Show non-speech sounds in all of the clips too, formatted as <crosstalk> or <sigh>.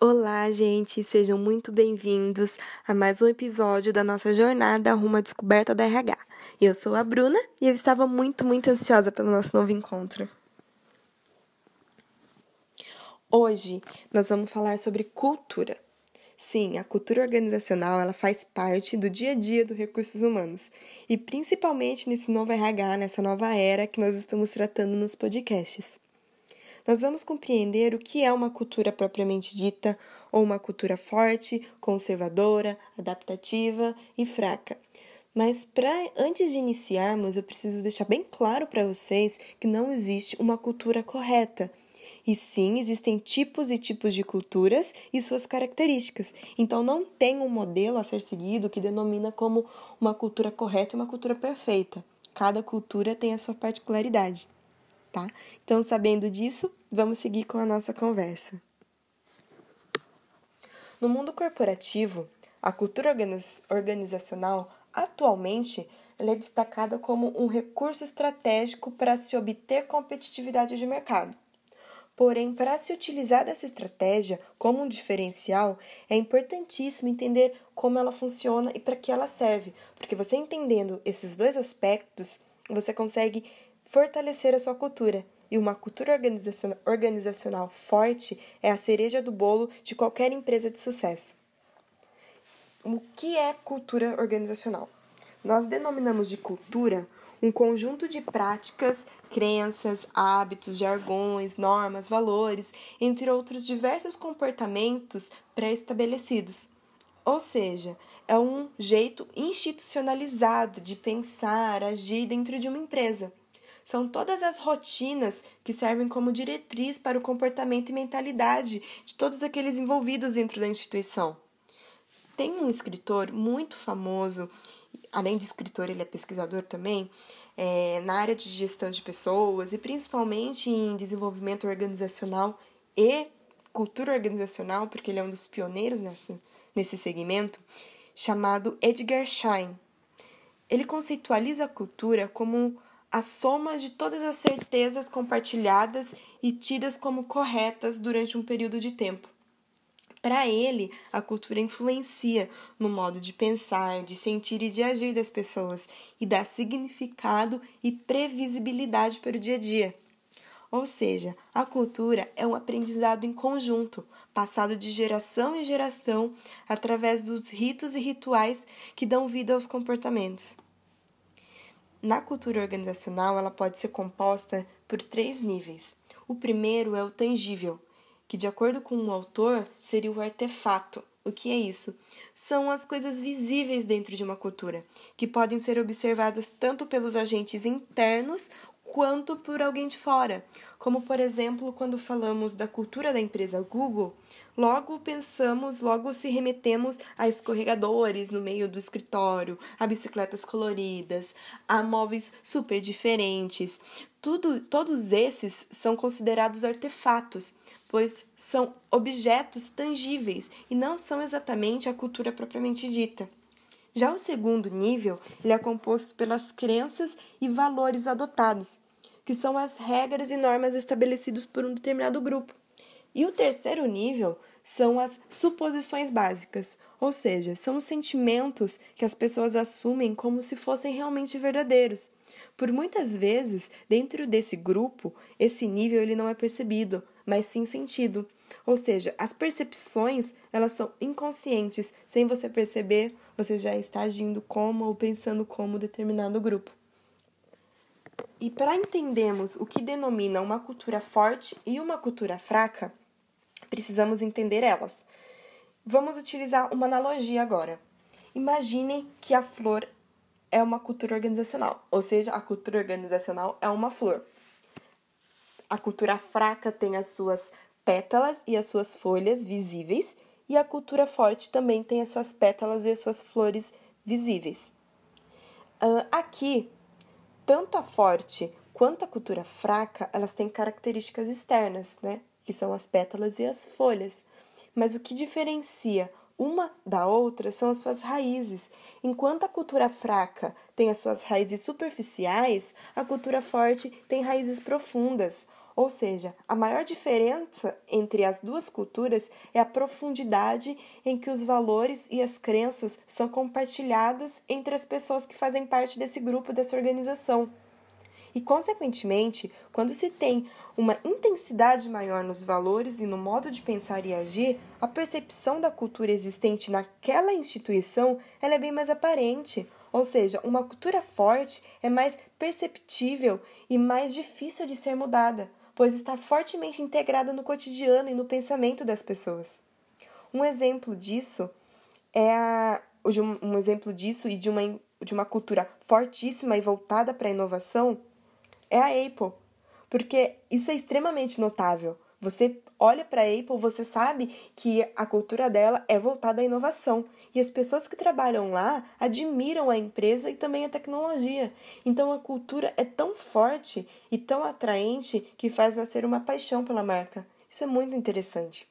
Olá, gente, sejam muito bem-vindos a mais um episódio da nossa jornada rumo à descoberta da RH. Eu sou a Bruna e eu estava muito, muito ansiosa pelo nosso novo encontro. Hoje nós vamos falar sobre cultura. Sim, a cultura organizacional ela faz parte do dia a dia do recursos humanos e principalmente nesse novo RH, nessa nova era que nós estamos tratando nos podcasts nós vamos compreender o que é uma cultura propriamente dita, ou uma cultura forte, conservadora, adaptativa e fraca. Mas para antes de iniciarmos, eu preciso deixar bem claro para vocês que não existe uma cultura correta. E sim, existem tipos e tipos de culturas e suas características. Então não tem um modelo a ser seguido que denomina como uma cultura correta e uma cultura perfeita. Cada cultura tem a sua particularidade tá? Então, sabendo disso, vamos seguir com a nossa conversa. No mundo corporativo, a cultura organizacional atualmente é destacada como um recurso estratégico para se obter competitividade de mercado. Porém, para se utilizar dessa estratégia como um diferencial, é importantíssimo entender como ela funciona e para que ela serve, porque você entendendo esses dois aspectos, você consegue fortalecer a sua cultura. E uma cultura organizacional forte é a cereja do bolo de qualquer empresa de sucesso. O que é cultura organizacional? Nós denominamos de cultura um conjunto de práticas, crenças, hábitos, jargões, normas, valores, entre outros diversos comportamentos pré-estabelecidos. Ou seja, é um jeito institucionalizado de pensar, agir dentro de uma empresa são todas as rotinas que servem como diretriz para o comportamento e mentalidade de todos aqueles envolvidos dentro da instituição. Tem um escritor muito famoso, além de escritor, ele é pesquisador também, é, na área de gestão de pessoas e principalmente em desenvolvimento organizacional e cultura organizacional, porque ele é um dos pioneiros nessa, nesse segmento, chamado Edgar Schein. Ele conceitualiza a cultura como a soma de todas as certezas compartilhadas e tidas como corretas durante um período de tempo. Para ele, a cultura influencia no modo de pensar, de sentir e de agir das pessoas e dá significado e previsibilidade para o dia a dia. Ou seja, a cultura é um aprendizado em conjunto, passado de geração em geração através dos ritos e rituais que dão vida aos comportamentos. Na cultura organizacional, ela pode ser composta por três níveis. O primeiro é o tangível, que, de acordo com o autor, seria o artefato. O que é isso? São as coisas visíveis dentro de uma cultura, que podem ser observadas tanto pelos agentes internos quanto por alguém de fora. Como, por exemplo, quando falamos da cultura da empresa Google, logo pensamos, logo se remetemos a escorregadores no meio do escritório, a bicicletas coloridas, a móveis super diferentes. Tudo, todos esses são considerados artefatos, pois são objetos tangíveis e não são exatamente a cultura propriamente dita. Já o segundo nível, ele é composto pelas crenças e valores adotados, que são as regras e normas estabelecidas por um determinado grupo. E o terceiro nível são as suposições básicas, ou seja, são os sentimentos que as pessoas assumem como se fossem realmente verdadeiros. Por muitas vezes, dentro desse grupo, esse nível ele não é percebido, mas sim sentido. Ou seja, as percepções, elas são inconscientes, sem você perceber, você já está agindo como ou pensando como determinado grupo. E para entendermos o que denomina uma cultura forte e uma cultura fraca, precisamos entender elas. Vamos utilizar uma analogia agora. Imaginem que a flor é uma cultura organizacional, ou seja, a cultura organizacional é uma flor. A cultura fraca tem as suas pétalas e as suas folhas visíveis, e a cultura forte também tem as suas pétalas e as suas flores visíveis. Aqui tanto a forte quanto a cultura fraca, elas têm características externas, né? Que são as pétalas e as folhas. Mas o que diferencia uma da outra são as suas raízes. Enquanto a cultura fraca tem as suas raízes superficiais, a cultura forte tem raízes profundas. Ou seja, a maior diferença entre as duas culturas é a profundidade em que os valores e as crenças são compartilhadas entre as pessoas que fazem parte desse grupo, dessa organização. E, consequentemente, quando se tem uma intensidade maior nos valores e no modo de pensar e agir, a percepção da cultura existente naquela instituição ela é bem mais aparente. Ou seja, uma cultura forte é mais perceptível e mais difícil de ser mudada, pois está fortemente integrada no cotidiano e no pensamento das pessoas. Um exemplo disso é a, um exemplo disso e de uma, de uma cultura fortíssima e voltada para a inovação é a Apple, porque isso é extremamente notável. Você olha para a Apple, você sabe que a cultura dela é voltada à inovação e as pessoas que trabalham lá admiram a empresa e também a tecnologia. Então a cultura é tão forte e tão atraente que faz nascer uma paixão pela marca. Isso é muito interessante.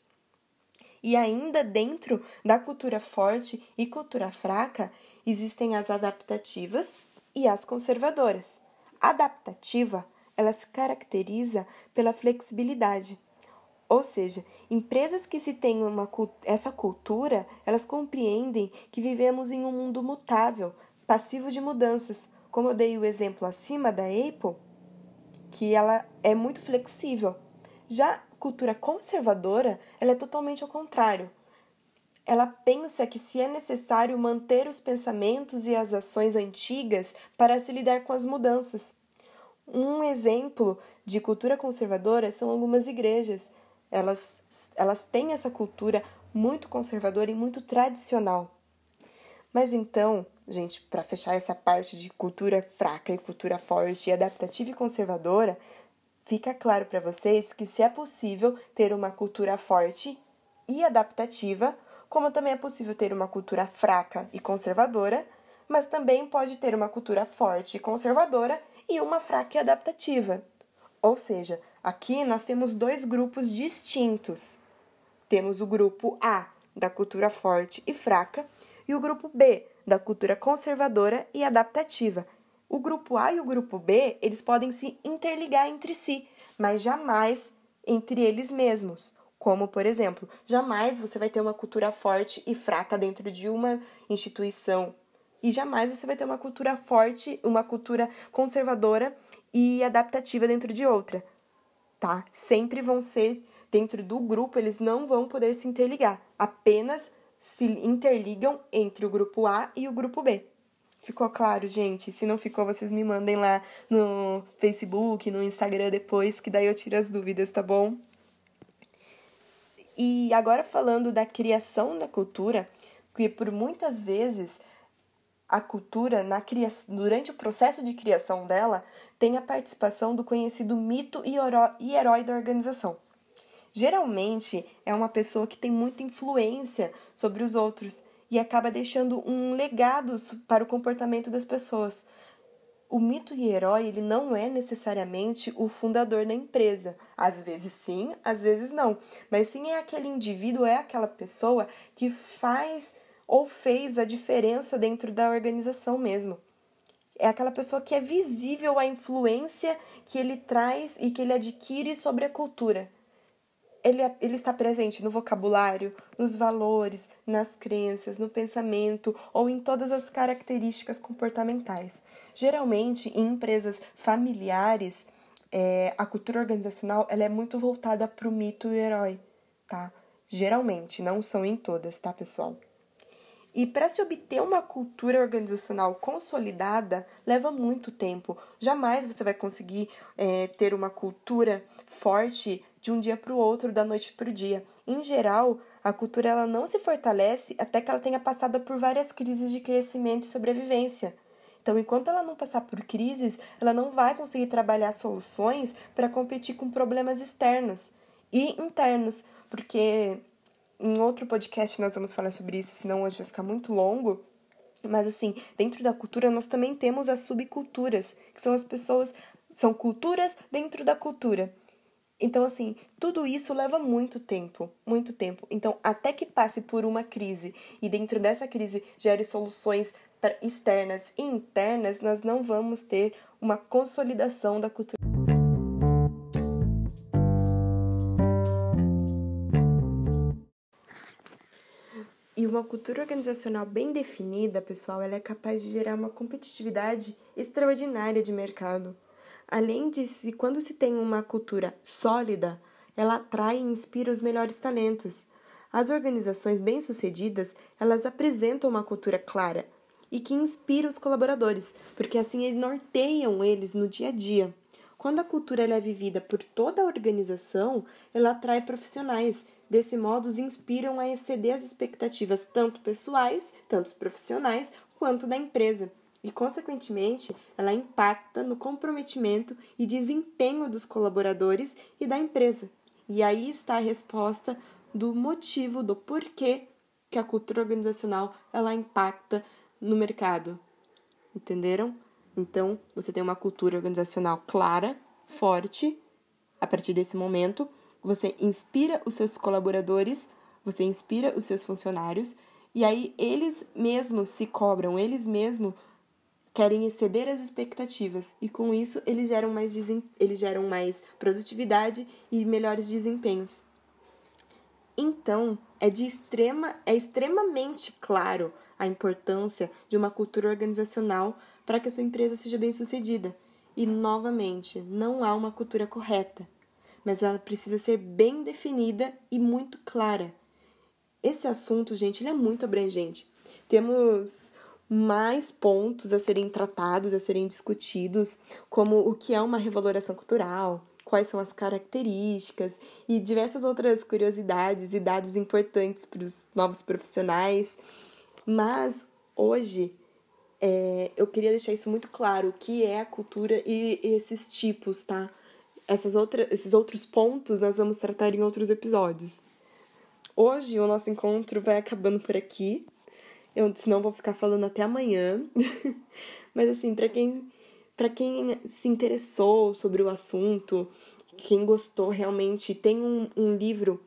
E ainda dentro da cultura forte e cultura fraca, existem as adaptativas e as conservadoras adaptativa, ela se caracteriza pela flexibilidade. Ou seja, empresas que se têm uma, essa cultura, elas compreendem que vivemos em um mundo mutável, passivo de mudanças. Como eu dei o exemplo acima da Apple, que ela é muito flexível. Já a cultura conservadora, ela é totalmente ao contrário. Ela pensa que se é necessário manter os pensamentos e as ações antigas para se lidar com as mudanças. Um exemplo de cultura conservadora são algumas igrejas. Elas, elas têm essa cultura muito conservadora e muito tradicional. Mas então, gente, para fechar essa parte de cultura fraca e cultura forte, adaptativa e conservadora, fica claro para vocês que se é possível ter uma cultura forte e adaptativa como também é possível ter uma cultura fraca e conservadora, mas também pode ter uma cultura forte e conservadora e uma fraca e adaptativa. Ou seja, aqui nós temos dois grupos distintos. Temos o grupo A, da cultura forte e fraca, e o grupo B, da cultura conservadora e adaptativa. O grupo A e o grupo B, eles podem se interligar entre si, mas jamais entre eles mesmos. Como, por exemplo, jamais você vai ter uma cultura forte e fraca dentro de uma instituição. E jamais você vai ter uma cultura forte, uma cultura conservadora e adaptativa dentro de outra. Tá? Sempre vão ser dentro do grupo, eles não vão poder se interligar. Apenas se interligam entre o grupo A e o grupo B. Ficou claro, gente? Se não ficou, vocês me mandem lá no Facebook, no Instagram depois, que daí eu tiro as dúvidas, tá bom? E agora falando da criação da cultura, que por muitas vezes a cultura na criação, durante o processo de criação dela tem a participação do conhecido mito e herói da organização. Geralmente é uma pessoa que tem muita influência sobre os outros e acaba deixando um legado para o comportamento das pessoas, o mito e herói ele não é necessariamente o fundador da empresa. Às vezes sim, às vezes não. Mas sim é aquele indivíduo, é aquela pessoa que faz ou fez a diferença dentro da organização mesmo. É aquela pessoa que é visível a influência que ele traz e que ele adquire sobre a cultura ele, é, ele está presente no vocabulário, nos valores, nas crenças, no pensamento ou em todas as características comportamentais. Geralmente, em empresas familiares, é, a cultura organizacional ela é muito voltada para o mito e herói, tá? Geralmente, não são em todas, tá, pessoal? E para se obter uma cultura organizacional consolidada, leva muito tempo. Jamais você vai conseguir é, ter uma cultura forte de um dia para o outro, da noite para o dia. Em geral, a cultura ela não se fortalece até que ela tenha passado por várias crises de crescimento e sobrevivência. Então, enquanto ela não passar por crises, ela não vai conseguir trabalhar soluções para competir com problemas externos e internos, porque em outro podcast nós vamos falar sobre isso, senão hoje vai ficar muito longo. Mas assim, dentro da cultura nós também temos as subculturas, que são as pessoas, são culturas dentro da cultura. Então, assim, tudo isso leva muito tempo, muito tempo. Então, até que passe por uma crise e dentro dessa crise gere soluções externas e internas, nós não vamos ter uma consolidação da cultura. Uma cultura organizacional bem definida, pessoal, ela é capaz de gerar uma competitividade extraordinária de mercado. Além de, quando se tem uma cultura sólida, ela atrai e inspira os melhores talentos. As organizações bem-sucedidas, elas apresentam uma cultura clara e que inspira os colaboradores, porque assim eles norteiam eles no dia a dia. Quando a cultura é vivida por toda a organização, ela atrai profissionais. Desse modo, os inspiram a exceder as expectativas tanto pessoais, tanto profissionais, quanto da empresa e, consequentemente, ela impacta no comprometimento e desempenho dos colaboradores e da empresa. E aí está a resposta do motivo, do porquê que a cultura organizacional ela impacta no mercado. Entenderam? Então, você tem uma cultura organizacional clara, forte. A partir desse momento, você inspira os seus colaboradores, você inspira os seus funcionários, e aí eles mesmos se cobram, eles mesmos querem exceder as expectativas e com isso eles geram mais, eles geram mais produtividade e melhores desempenhos. Então, é de extrema é extremamente claro a importância de uma cultura organizacional para que a sua empresa seja bem-sucedida. E novamente, não há uma cultura correta, mas ela precisa ser bem definida e muito clara. Esse assunto, gente, ele é muito abrangente. Temos mais pontos a serem tratados, a serem discutidos, como o que é uma revaloração cultural, quais são as características e diversas outras curiosidades e dados importantes para os novos profissionais. Mas hoje é, eu queria deixar isso muito claro, o que é a cultura e esses tipos, tá? Essas outras, esses outros pontos nós vamos tratar em outros episódios. Hoje o nosso encontro vai acabando por aqui. Eu senão vou ficar falando até amanhã. <laughs> Mas assim, para quem para quem se interessou sobre o assunto, quem gostou realmente, tem um, um livro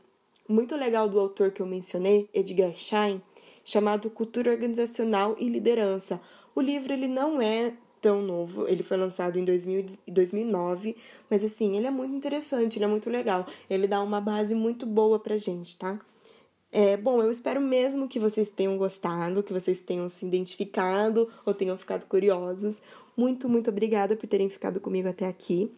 muito legal do autor que eu mencionei, Edgar Schein, chamado Cultura Organizacional e Liderança. O livro ele não é tão novo, ele foi lançado em 2000, 2009, mas assim, ele é muito interessante, ele é muito legal. Ele dá uma base muito boa pra gente, tá? É, bom, eu espero mesmo que vocês tenham gostado, que vocês tenham se identificado ou tenham ficado curiosos. Muito, muito obrigada por terem ficado comigo até aqui.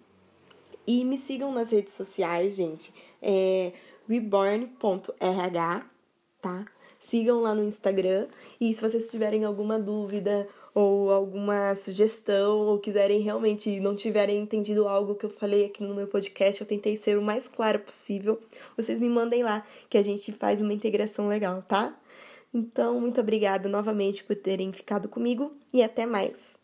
E me sigam nas redes sociais, gente. É reborn.rh, tá? Sigam lá no Instagram. E se vocês tiverem alguma dúvida ou alguma sugestão, ou quiserem realmente não tiverem entendido algo que eu falei aqui no meu podcast, eu tentei ser o mais claro possível, vocês me mandem lá que a gente faz uma integração legal, tá? Então, muito obrigada novamente por terem ficado comigo e até mais.